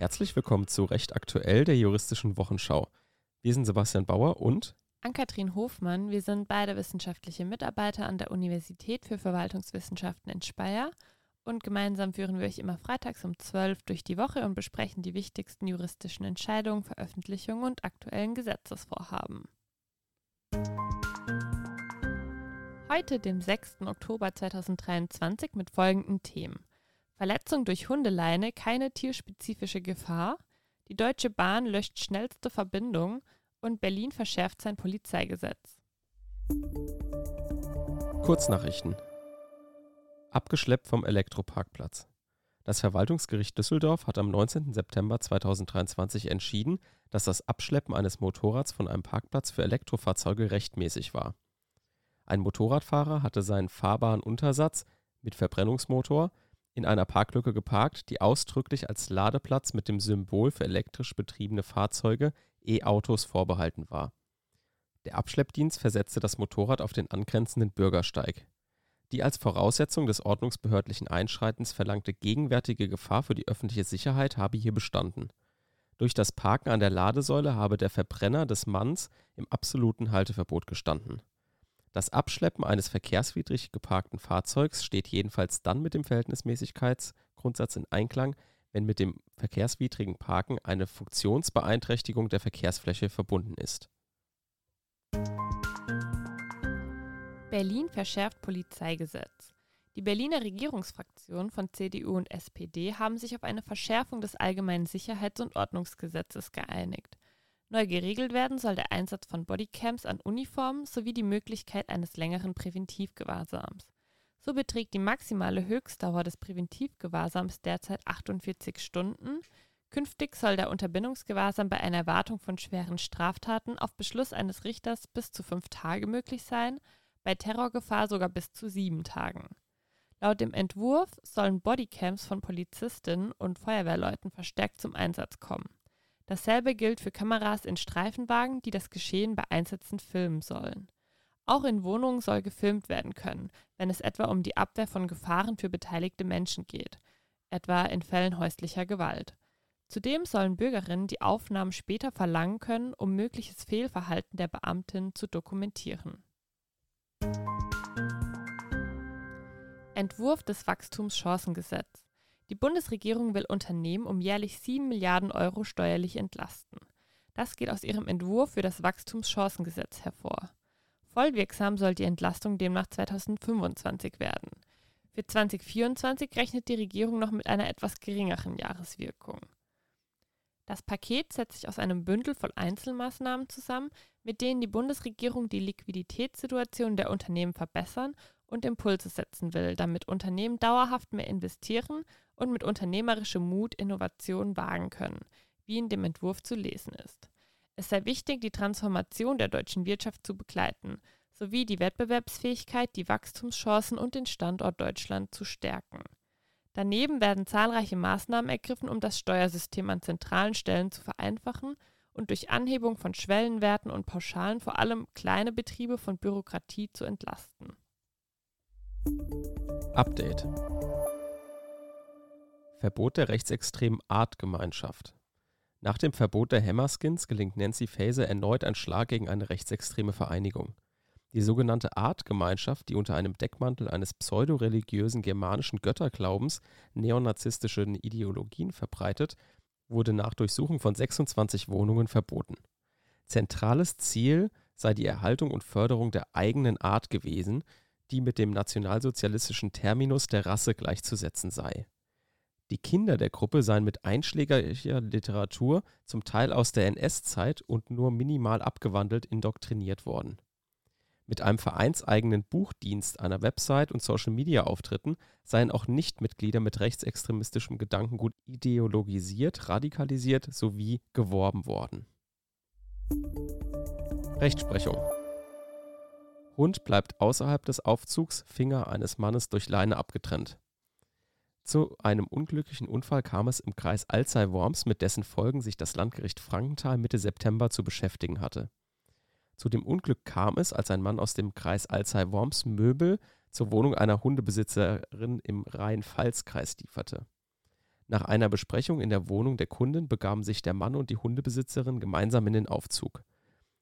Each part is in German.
Herzlich willkommen zu Recht aktuell der juristischen Wochenschau. Wir sind Sebastian Bauer und Ann-Kathrin Hofmann. Wir sind beide wissenschaftliche Mitarbeiter an der Universität für Verwaltungswissenschaften in Speyer und gemeinsam führen wir euch immer freitags um 12 durch die Woche und besprechen die wichtigsten juristischen Entscheidungen, Veröffentlichungen und aktuellen Gesetzesvorhaben. Heute, dem 6. Oktober 2023, mit folgenden Themen. Verletzung durch Hundeleine, keine tierspezifische Gefahr. Die Deutsche Bahn löscht schnellste Verbindung und Berlin verschärft sein Polizeigesetz. Kurznachrichten. Abgeschleppt vom Elektroparkplatz. Das Verwaltungsgericht Düsseldorf hat am 19. September 2023 entschieden, dass das Abschleppen eines Motorrads von einem Parkplatz für Elektrofahrzeuge rechtmäßig war. Ein Motorradfahrer hatte seinen fahrbaren Untersatz mit Verbrennungsmotor in einer Parklücke geparkt, die ausdrücklich als Ladeplatz mit dem Symbol für elektrisch betriebene Fahrzeuge E-Autos vorbehalten war. Der Abschleppdienst versetzte das Motorrad auf den angrenzenden Bürgersteig. Die als Voraussetzung des ordnungsbehördlichen Einschreitens verlangte gegenwärtige Gefahr für die öffentliche Sicherheit habe hier bestanden. Durch das Parken an der Ladesäule habe der Verbrenner des Manns im absoluten Halteverbot gestanden das Abschleppen eines verkehrswidrig geparkten Fahrzeugs steht jedenfalls dann mit dem Verhältnismäßigkeitsgrundsatz in Einklang, wenn mit dem verkehrswidrigen Parken eine Funktionsbeeinträchtigung der Verkehrsfläche verbunden ist. Berlin verschärft Polizeigesetz. Die Berliner Regierungsfraktionen von CDU und SPD haben sich auf eine Verschärfung des allgemeinen Sicherheits- und Ordnungsgesetzes geeinigt. Neu geregelt werden soll der Einsatz von Bodycams an Uniformen sowie die Möglichkeit eines längeren Präventivgewahrsams. So beträgt die maximale Höchstdauer des Präventivgewahrsams derzeit 48 Stunden. Künftig soll der Unterbindungsgewahrsam bei einer Erwartung von schweren Straftaten auf Beschluss eines Richters bis zu fünf Tage möglich sein, bei Terrorgefahr sogar bis zu sieben Tagen. Laut dem Entwurf sollen Bodycams von Polizistinnen und Feuerwehrleuten verstärkt zum Einsatz kommen. Dasselbe gilt für Kameras in Streifenwagen, die das Geschehen bei Einsätzen filmen sollen. Auch in Wohnungen soll gefilmt werden können, wenn es etwa um die Abwehr von Gefahren für beteiligte Menschen geht, etwa in Fällen häuslicher Gewalt. Zudem sollen Bürgerinnen die Aufnahmen später verlangen können, um mögliches Fehlverhalten der Beamtin zu dokumentieren. Entwurf des Wachstumschancengesetz die Bundesregierung will Unternehmen um jährlich 7 Milliarden Euro steuerlich entlasten. Das geht aus ihrem Entwurf für das Wachstumschancengesetz hervor. Vollwirksam soll die Entlastung demnach 2025 werden. Für 2024 rechnet die Regierung noch mit einer etwas geringeren Jahreswirkung. Das Paket setzt sich aus einem Bündel von Einzelmaßnahmen zusammen, mit denen die Bundesregierung die Liquiditätssituation der Unternehmen verbessern und Impulse setzen will, damit Unternehmen dauerhaft mehr investieren und mit unternehmerischem Mut Innovationen wagen können, wie in dem Entwurf zu lesen ist. Es sei wichtig, die Transformation der deutschen Wirtschaft zu begleiten, sowie die Wettbewerbsfähigkeit, die Wachstumschancen und den Standort Deutschland zu stärken. Daneben werden zahlreiche Maßnahmen ergriffen, um das Steuersystem an zentralen Stellen zu vereinfachen und durch Anhebung von Schwellenwerten und Pauschalen vor allem kleine Betriebe von Bürokratie zu entlasten. Update. Verbot der rechtsextremen Artgemeinschaft. Nach dem Verbot der Hammerskins gelingt Nancy Faeser erneut ein Schlag gegen eine rechtsextreme Vereinigung. Die sogenannte Artgemeinschaft, die unter einem Deckmantel eines pseudoreligiösen germanischen Götterglaubens neonazistische Ideologien verbreitet, wurde nach Durchsuchung von 26 Wohnungen verboten. Zentrales Ziel sei die Erhaltung und Förderung der eigenen Art gewesen, die mit dem nationalsozialistischen Terminus der Rasse gleichzusetzen sei. Die Kinder der Gruppe seien mit einschlägiger Literatur, zum Teil aus der NS-Zeit und nur minimal abgewandelt, indoktriniert worden. Mit einem vereinseigenen Buchdienst, einer Website und Social-Media-Auftritten seien auch Nichtmitglieder mit rechtsextremistischem Gedankengut ideologisiert, radikalisiert sowie geworben worden. Rechtsprechung Hund bleibt außerhalb des Aufzugs, Finger eines Mannes durch Leine abgetrennt. Zu einem unglücklichen Unfall kam es im Kreis Alzey-Worms, mit dessen Folgen sich das Landgericht Frankenthal Mitte September zu beschäftigen hatte. Zu dem Unglück kam es, als ein Mann aus dem Kreis Alzey-Worms Möbel zur Wohnung einer Hundebesitzerin im Rhein-Pfalz-Kreis lieferte. Nach einer Besprechung in der Wohnung der Kundin begaben sich der Mann und die Hundebesitzerin gemeinsam in den Aufzug.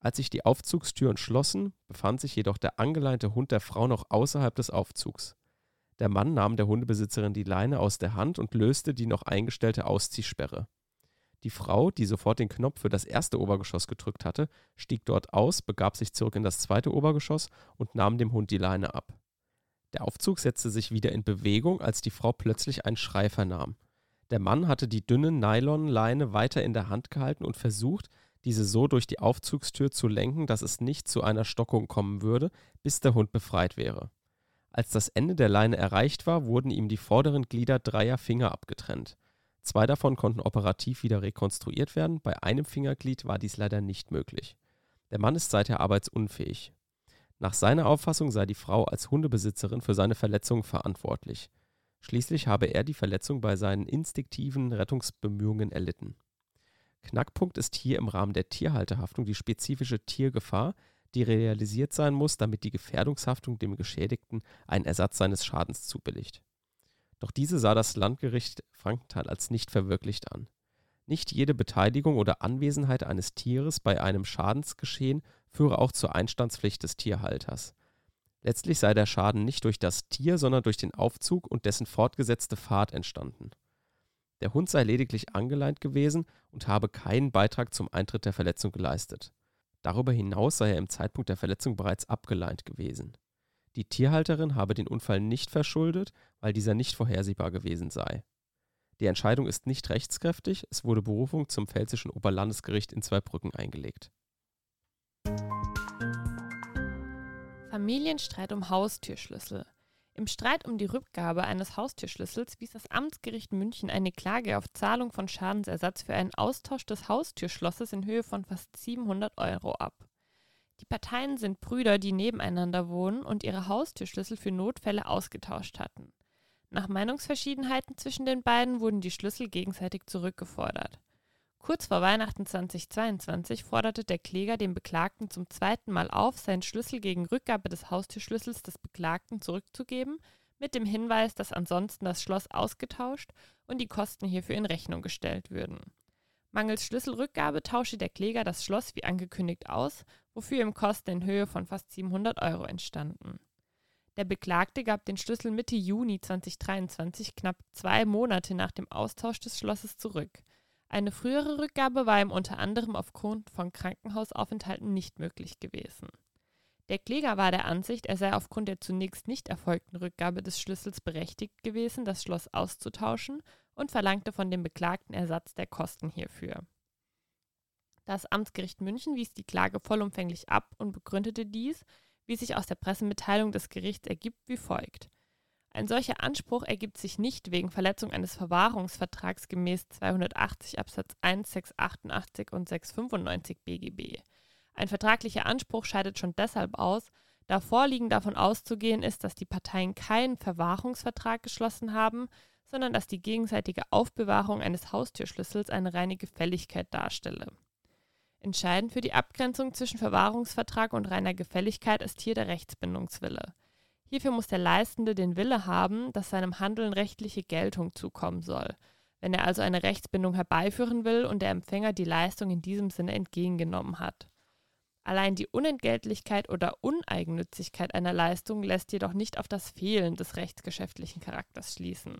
Als sich die Aufzugstüren schlossen, befand sich jedoch der angeleinte Hund der Frau noch außerhalb des Aufzugs. Der Mann nahm der Hundebesitzerin die Leine aus der Hand und löste die noch eingestellte Ausziehsperre. Die Frau, die sofort den Knopf für das erste Obergeschoss gedrückt hatte, stieg dort aus, begab sich zurück in das zweite Obergeschoss und nahm dem Hund die Leine ab. Der Aufzug setzte sich wieder in Bewegung, als die Frau plötzlich einen Schrei vernahm. Der Mann hatte die dünne Nylonleine weiter in der Hand gehalten und versucht, diese so durch die Aufzugstür zu lenken, dass es nicht zu einer Stockung kommen würde, bis der Hund befreit wäre. Als das Ende der Leine erreicht war, wurden ihm die vorderen Glieder dreier Finger abgetrennt. Zwei davon konnten operativ wieder rekonstruiert werden, bei einem Fingerglied war dies leider nicht möglich. Der Mann ist seither arbeitsunfähig. Nach seiner Auffassung sei die Frau als Hundebesitzerin für seine Verletzungen verantwortlich. Schließlich habe er die Verletzung bei seinen instinktiven Rettungsbemühungen erlitten. Knackpunkt ist hier im Rahmen der Tierhalterhaftung die spezifische Tiergefahr, die realisiert sein muss, damit die Gefährdungshaftung dem Geschädigten einen Ersatz seines Schadens zubilligt. Doch diese sah das Landgericht Frankenthal als nicht verwirklicht an. Nicht jede Beteiligung oder Anwesenheit eines Tieres bei einem Schadensgeschehen führe auch zur Einstandspflicht des Tierhalters. Letztlich sei der Schaden nicht durch das Tier, sondern durch den Aufzug und dessen fortgesetzte Fahrt entstanden. Der Hund sei lediglich angeleint gewesen und habe keinen Beitrag zum Eintritt der Verletzung geleistet. Darüber hinaus sei er im Zeitpunkt der Verletzung bereits abgeleint gewesen. Die Tierhalterin habe den Unfall nicht verschuldet, weil dieser nicht vorhersehbar gewesen sei. Die Entscheidung ist nicht rechtskräftig, es wurde Berufung zum Pfälzischen Oberlandesgericht in Zweibrücken eingelegt. Familienstreit um Haustürschlüssel. Im Streit um die Rückgabe eines Haustürschlüssels wies das Amtsgericht München eine Klage auf Zahlung von Schadensersatz für einen Austausch des Haustürschlosses in Höhe von fast 700 Euro ab. Die Parteien sind Brüder, die nebeneinander wohnen und ihre Haustürschlüssel für Notfälle ausgetauscht hatten. Nach Meinungsverschiedenheiten zwischen den beiden wurden die Schlüssel gegenseitig zurückgefordert. Kurz vor Weihnachten 2022 forderte der Kläger den Beklagten zum zweiten Mal auf, seinen Schlüssel gegen Rückgabe des Haustürschlüssels des Beklagten zurückzugeben, mit dem Hinweis, dass ansonsten das Schloss ausgetauscht und die Kosten hierfür in Rechnung gestellt würden. Mangels Schlüsselrückgabe tauschte der Kläger das Schloss wie angekündigt aus, wofür ihm Kosten in Höhe von fast 700 Euro entstanden. Der Beklagte gab den Schlüssel Mitte Juni 2023, knapp zwei Monate nach dem Austausch des Schlosses, zurück. Eine frühere Rückgabe war ihm unter anderem aufgrund von Krankenhausaufenthalten nicht möglich gewesen. Der Kläger war der Ansicht, er sei aufgrund der zunächst nicht erfolgten Rückgabe des Schlüssels berechtigt gewesen, das Schloss auszutauschen und verlangte von dem Beklagten Ersatz der Kosten hierfür. Das Amtsgericht München wies die Klage vollumfänglich ab und begründete dies, wie sich aus der Pressemitteilung des Gerichts ergibt, wie folgt. Ein solcher Anspruch ergibt sich nicht wegen Verletzung eines Verwahrungsvertrags gemäß 280 Absatz 1, 688 und 695 BGB. Ein vertraglicher Anspruch scheidet schon deshalb aus, da vorliegend davon auszugehen ist, dass die Parteien keinen Verwahrungsvertrag geschlossen haben, sondern dass die gegenseitige Aufbewahrung eines Haustürschlüssels eine reine Gefälligkeit darstelle. Entscheidend für die Abgrenzung zwischen Verwahrungsvertrag und reiner Gefälligkeit ist hier der Rechtsbindungswille. Hierfür muss der Leistende den Wille haben, dass seinem Handeln rechtliche Geltung zukommen soll. Wenn er also eine Rechtsbindung herbeiführen will und der Empfänger die Leistung in diesem Sinne entgegengenommen hat. Allein die Unentgeltlichkeit oder Uneigennützigkeit einer Leistung lässt jedoch nicht auf das Fehlen des rechtsgeschäftlichen Charakters schließen.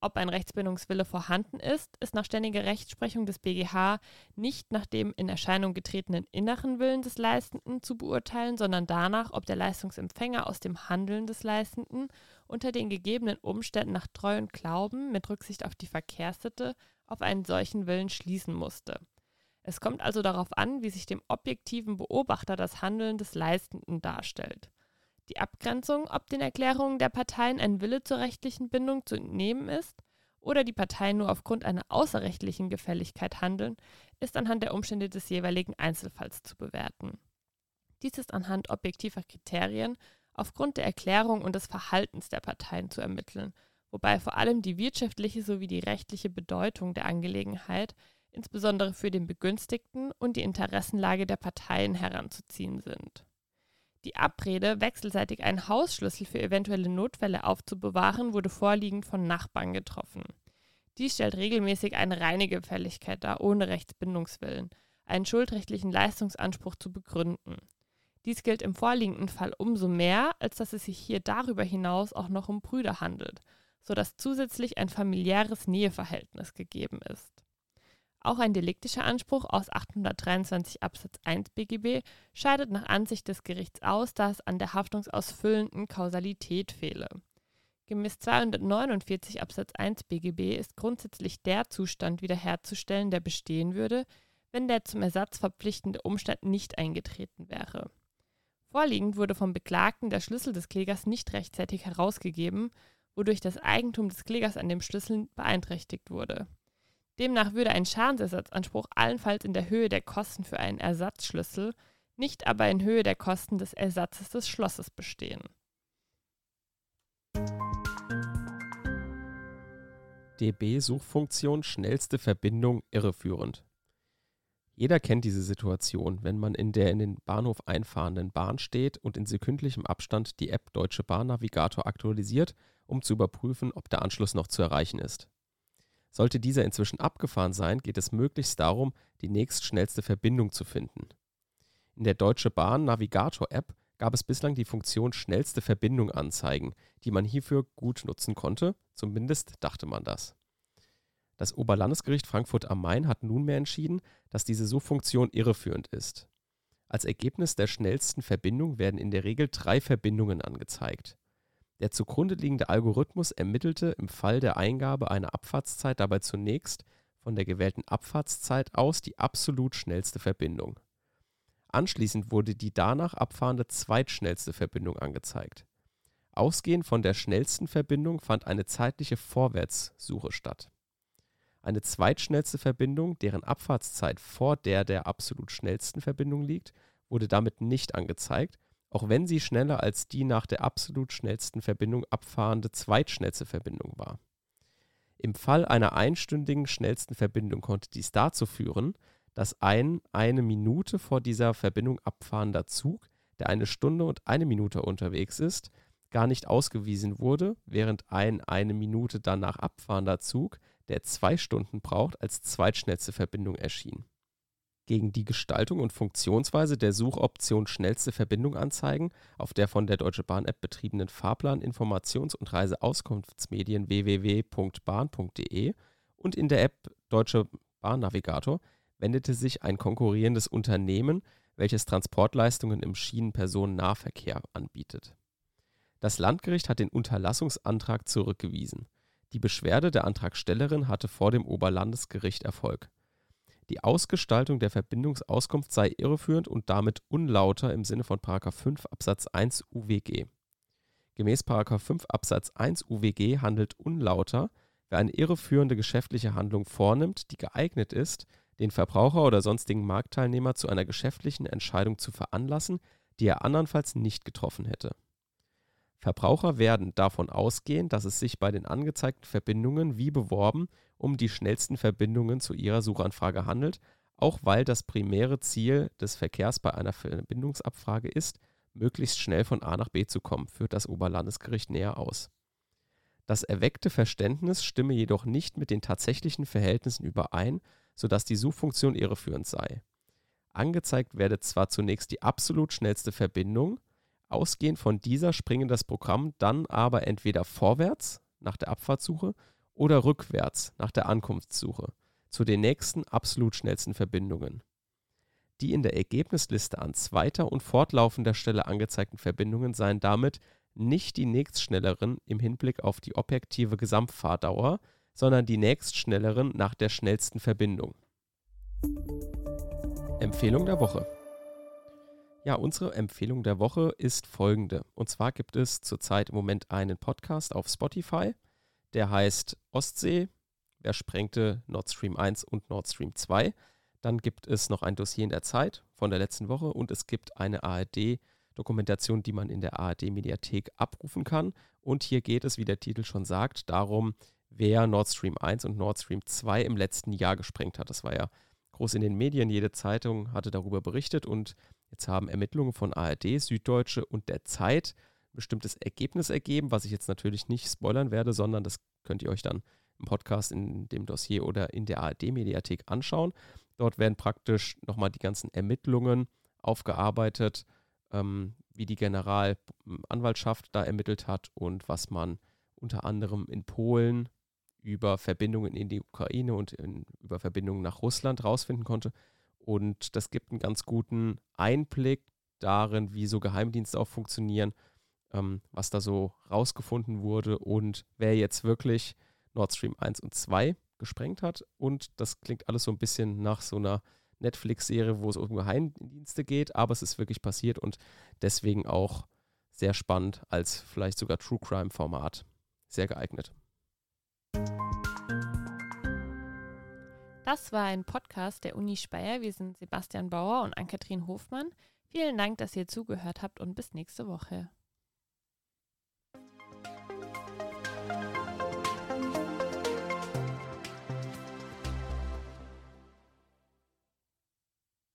Ob ein Rechtsbindungswille vorhanden ist, ist nach ständiger Rechtsprechung des BGH nicht nach dem in Erscheinung getretenen inneren Willen des Leistenden zu beurteilen, sondern danach, ob der Leistungsempfänger aus dem Handeln des Leistenden unter den gegebenen Umständen nach Treu und Glauben mit Rücksicht auf die Verkehrssitte auf einen solchen Willen schließen musste. Es kommt also darauf an, wie sich dem objektiven Beobachter das Handeln des Leistenden darstellt. Die Abgrenzung, ob den Erklärungen der Parteien ein Wille zur rechtlichen Bindung zu entnehmen ist oder die Parteien nur aufgrund einer außerrechtlichen Gefälligkeit handeln, ist anhand der Umstände des jeweiligen Einzelfalls zu bewerten. Dies ist anhand objektiver Kriterien aufgrund der Erklärung und des Verhaltens der Parteien zu ermitteln, wobei vor allem die wirtschaftliche sowie die rechtliche Bedeutung der Angelegenheit, insbesondere für den Begünstigten und die Interessenlage der Parteien heranzuziehen sind. Die Abrede, wechselseitig einen Hausschlüssel für eventuelle Notfälle aufzubewahren, wurde vorliegend von Nachbarn getroffen. Dies stellt regelmäßig eine reine Gefälligkeit dar, ohne Rechtsbindungswillen, einen schuldrechtlichen Leistungsanspruch zu begründen. Dies gilt im vorliegenden Fall umso mehr, als dass es sich hier darüber hinaus auch noch um Brüder handelt, sodass zusätzlich ein familiäres Näheverhältnis gegeben ist. Auch ein deliktischer Anspruch aus 823 Absatz 1 BGB scheidet nach Ansicht des Gerichts aus, da es an der haftungsausfüllenden Kausalität fehle. Gemäß 249 Absatz 1 BGB ist grundsätzlich der Zustand wiederherzustellen, der bestehen würde, wenn der zum Ersatz verpflichtende Umstand nicht eingetreten wäre. Vorliegend wurde vom Beklagten der Schlüssel des Klägers nicht rechtzeitig herausgegeben, wodurch das Eigentum des Klägers an dem Schlüssel beeinträchtigt wurde. Demnach würde ein Schadensersatzanspruch allenfalls in der Höhe der Kosten für einen Ersatzschlüssel, nicht aber in Höhe der Kosten des Ersatzes des Schlosses bestehen. DB-Suchfunktion schnellste Verbindung irreführend. Jeder kennt diese Situation, wenn man in der in den Bahnhof einfahrenden Bahn steht und in sekündlichem Abstand die App Deutsche Bahn Navigator aktualisiert, um zu überprüfen, ob der Anschluss noch zu erreichen ist. Sollte dieser inzwischen abgefahren sein, geht es möglichst darum, die nächstschnellste Verbindung zu finden. In der Deutsche Bahn Navigator App gab es bislang die Funktion schnellste Verbindung anzeigen, die man hierfür gut nutzen konnte, zumindest dachte man das. Das Oberlandesgericht Frankfurt am Main hat nunmehr entschieden, dass diese Suchfunktion irreführend ist. Als Ergebnis der schnellsten Verbindung werden in der Regel drei Verbindungen angezeigt. Der zugrunde liegende Algorithmus ermittelte im Fall der Eingabe einer Abfahrtszeit dabei zunächst von der gewählten Abfahrtszeit aus die absolut schnellste Verbindung. Anschließend wurde die danach abfahrende zweitschnellste Verbindung angezeigt. Ausgehend von der schnellsten Verbindung fand eine zeitliche Vorwärtssuche statt eine zweitschnellste Verbindung, deren Abfahrtszeit vor der der absolut schnellsten Verbindung liegt, wurde damit nicht angezeigt, auch wenn sie schneller als die nach der absolut schnellsten Verbindung abfahrende zweitschnellste Verbindung war. Im Fall einer einstündigen schnellsten Verbindung konnte dies dazu führen, dass ein eine Minute vor dieser Verbindung abfahrender Zug, der eine Stunde und eine Minute unterwegs ist, gar nicht ausgewiesen wurde, während ein eine Minute danach abfahrender Zug der zwei Stunden braucht, als zweitschnellste Verbindung erschien. Gegen die Gestaltung und Funktionsweise der Suchoption Schnellste Verbindung anzeigen auf der von der Deutsche Bahn App betriebenen Fahrplan-, Informations- und Reiseauskunftsmedien www.bahn.de und in der App Deutsche Bahn Navigator wendete sich ein konkurrierendes Unternehmen, welches Transportleistungen im Schienenpersonennahverkehr anbietet. Das Landgericht hat den Unterlassungsantrag zurückgewiesen. Die Beschwerde der Antragstellerin hatte vor dem Oberlandesgericht Erfolg. Die Ausgestaltung der Verbindungsauskunft sei irreführend und damit unlauter im Sinne von § 5 Absatz 1 UWG. Gemäß § 5 Absatz 1 UWG handelt unlauter, wer eine irreführende geschäftliche Handlung vornimmt, die geeignet ist, den Verbraucher oder sonstigen Marktteilnehmer zu einer geschäftlichen Entscheidung zu veranlassen, die er andernfalls nicht getroffen hätte Verbraucher werden davon ausgehen, dass es sich bei den angezeigten Verbindungen wie beworben um die schnellsten Verbindungen zu ihrer Suchanfrage handelt, auch weil das primäre Ziel des Verkehrs bei einer Verbindungsabfrage ist, möglichst schnell von A nach B zu kommen, führt das Oberlandesgericht näher aus. Das erweckte Verständnis stimme jedoch nicht mit den tatsächlichen Verhältnissen überein, sodass die Suchfunktion irreführend sei. Angezeigt werde zwar zunächst die absolut schnellste Verbindung, Ausgehend von dieser springe das Programm dann aber entweder vorwärts nach der Abfahrtssuche oder rückwärts nach der Ankunftssuche zu den nächsten absolut schnellsten Verbindungen. Die in der Ergebnisliste an zweiter und fortlaufender Stelle angezeigten Verbindungen seien damit nicht die nächstschnelleren im Hinblick auf die objektive Gesamtfahrdauer, sondern die nächstschnelleren nach der schnellsten Verbindung. Empfehlung der Woche ja, unsere Empfehlung der Woche ist folgende. Und zwar gibt es zurzeit im Moment einen Podcast auf Spotify, der heißt Ostsee, wer sprengte Nord Stream 1 und Nord Stream 2. Dann gibt es noch ein Dossier in der Zeit von der letzten Woche und es gibt eine ARD-Dokumentation, die man in der ARD-Mediathek abrufen kann. Und hier geht es, wie der Titel schon sagt, darum, wer Nord Stream 1 und Nord Stream 2 im letzten Jahr gesprengt hat. Das war ja groß in den Medien, jede Zeitung hatte darüber berichtet und Jetzt haben Ermittlungen von ARD, Süddeutsche und der Zeit bestimmtes Ergebnis ergeben, was ich jetzt natürlich nicht spoilern werde, sondern das könnt ihr euch dann im Podcast, in dem Dossier oder in der ARD-Mediathek anschauen. Dort werden praktisch nochmal die ganzen Ermittlungen aufgearbeitet, ähm, wie die Generalanwaltschaft da ermittelt hat und was man unter anderem in Polen über Verbindungen in die Ukraine und in, über Verbindungen nach Russland rausfinden konnte. Und das gibt einen ganz guten Einblick darin, wie so Geheimdienste auch funktionieren, ähm, was da so rausgefunden wurde und wer jetzt wirklich Nord Stream 1 und 2 gesprengt hat. Und das klingt alles so ein bisschen nach so einer Netflix-Serie, wo es um Geheimdienste geht, aber es ist wirklich passiert und deswegen auch sehr spannend als vielleicht sogar True Crime-Format. Sehr geeignet. Das war ein Podcast der Uni Speyer. Wir sind Sebastian Bauer und Ann-Kathrin Hofmann. Vielen Dank, dass ihr zugehört habt und bis nächste Woche.